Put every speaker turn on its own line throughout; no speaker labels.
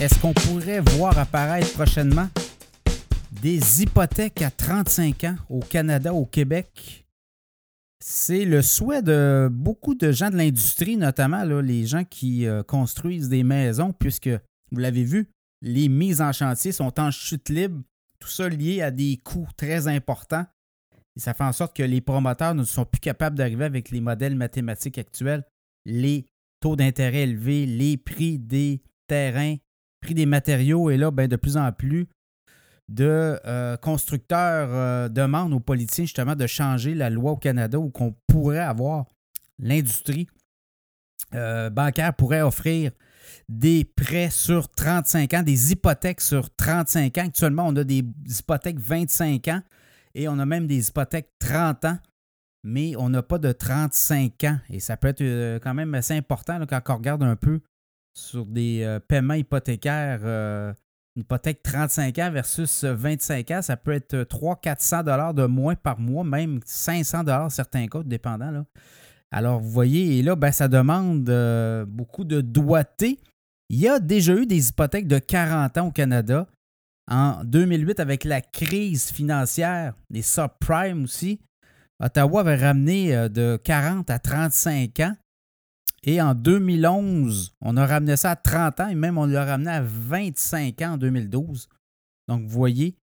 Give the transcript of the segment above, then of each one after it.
Est-ce qu'on pourrait voir apparaître prochainement des hypothèques à 35 ans au Canada, au Québec? C'est le souhait de beaucoup de gens de l'industrie, notamment les gens qui euh, construisent des maisons, puisque, vous l'avez vu, les mises en chantier sont en chute libre, tout ça lié à des coûts très importants. Et ça fait en sorte que les promoteurs ne sont plus capables d'arriver avec les modèles mathématiques actuels, les taux d'intérêt élevés, les prix des terrains, prix des matériaux. Et là, ben, de plus en plus de euh, constructeurs euh, demandent aux politiciens justement de changer la loi au Canada où qu'on pourrait avoir l'industrie euh, bancaire pourrait offrir des prêts sur 35 ans, des hypothèques sur 35 ans. Actuellement, on a des hypothèques 25 ans et on a même des hypothèques 30 ans, mais on n'a pas de 35 ans. Et ça peut être quand même assez important quand on regarde un peu sur des euh, paiements hypothécaires. Euh, une hypothèque 35 ans versus 25 ans, ça peut être 300-400 dollars de moins par mois, même 500 dollars certains cas, dépendant. Alors, vous voyez, et là, ben, ça demande beaucoup de doigté. Il y a déjà eu des hypothèques de 40 ans au Canada en 2008, avec la crise financière, les subprimes aussi, Ottawa avait ramené euh, de 40 à 35 ans. Et en 2011, on a ramené ça à 30 ans et même on l'a ramené à 25 ans en 2012. Donc, vous voyez,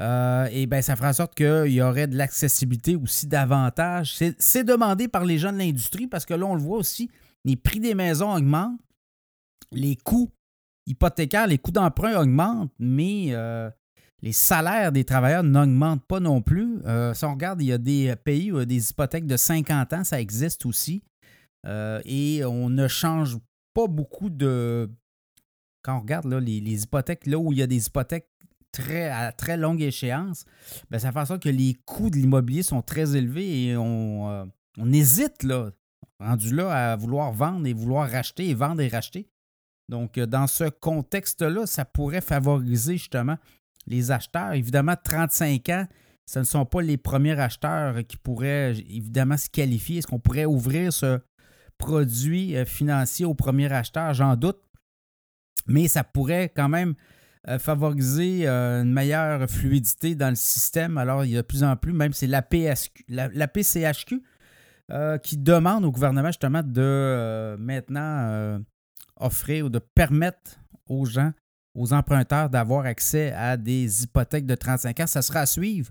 euh, et bien, ça fera en sorte qu'il y aurait de l'accessibilité aussi davantage. C'est demandé par les gens de l'industrie parce que là, on le voit aussi, les prix des maisons augmentent, les coûts hypothécaire, les coûts d'emprunt augmentent, mais euh, les salaires des travailleurs n'augmentent pas non plus. Euh, si on regarde, il y a des pays où des hypothèques de 50 ans, ça existe aussi. Euh, et on ne change pas beaucoup de. Quand on regarde là, les, hypothèques, là où il y a des hypothèques très, à très longue échéance, bien, ça fait en sorte que les coûts de l'immobilier sont très élevés et on, on hésite, là, rendu là, à vouloir vendre et vouloir racheter et vendre et racheter. Donc, euh, dans ce contexte-là, ça pourrait favoriser justement les acheteurs. Évidemment, 35 ans, ce ne sont pas les premiers acheteurs qui pourraient évidemment se qualifier. Est-ce qu'on pourrait ouvrir ce produit euh, financier aux premiers acheteurs? J'en doute. Mais ça pourrait quand même euh, favoriser une meilleure fluidité dans le système. Alors, il y a de plus en plus, même c'est la, la, PCHQ qui demande au gouvernement justement de maintenant offrir ou de permettre aux gens, aux emprunteurs d'avoir accès à des hypothèques de 35 ans. Ça sera à suivre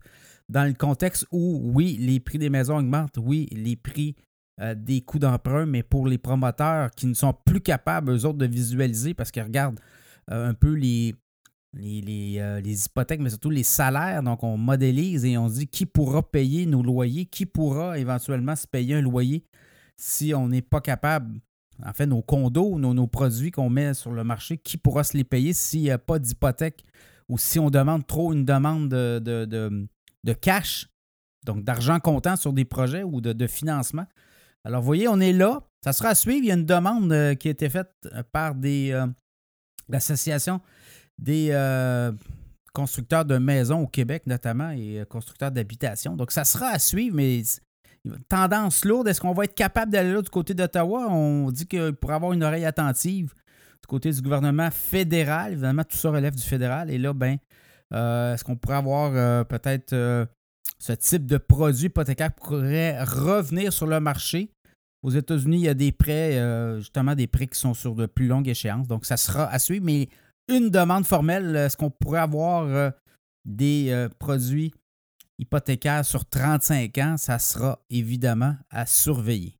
dans le contexte où, oui, les prix des maisons augmentent, oui, les prix euh, des coûts d'emprunt, mais pour les promoteurs qui ne sont plus capables, eux autres, de visualiser parce qu'ils regardent euh, un peu les, les, euh, les, hypothèques, mais surtout les salaires. Donc, on modélise et on dit qui pourra payer nos loyers, qui pourra éventuellement se payer un loyer si on n'est pas capable en fait, nos condos, nos, produits qu'on met sur le marché, qui pourra se les payer s'il n'y a pas d'hypothèque ou si on demande trop une demande de, de, cash, donc d'argent comptant sur des projets ou de, financement. Alors, vous voyez, on est là. Ça sera à suivre. Il y a une demande euh, qui a été faite euh, par des euh, l'association des constructeurs de maisons au Québec, notamment, et constructeurs d'habitation. Donc, ça sera à suivre, mais tendance lourde. Est-ce qu'on va être capable d'aller là du côté d'Ottawa? On dit qu'il pourrait avoir une oreille attentive du côté du gouvernement fédéral. Évidemment, tout ça relève du fédéral. Et là, ben, euh, est-ce qu'on pourrait avoir euh, peut-être euh, ce type de produit hypothécaire pourrait revenir sur le marché? Aux États-Unis, il y a des prêts, justement des prêts qui sont sur de plus longues échéances. Donc, ça sera à suivre. Mais une demande formelle, est-ce qu'on pourrait avoir des produits hypothécaire sur 35 ans, ça sera évidemment à surveiller.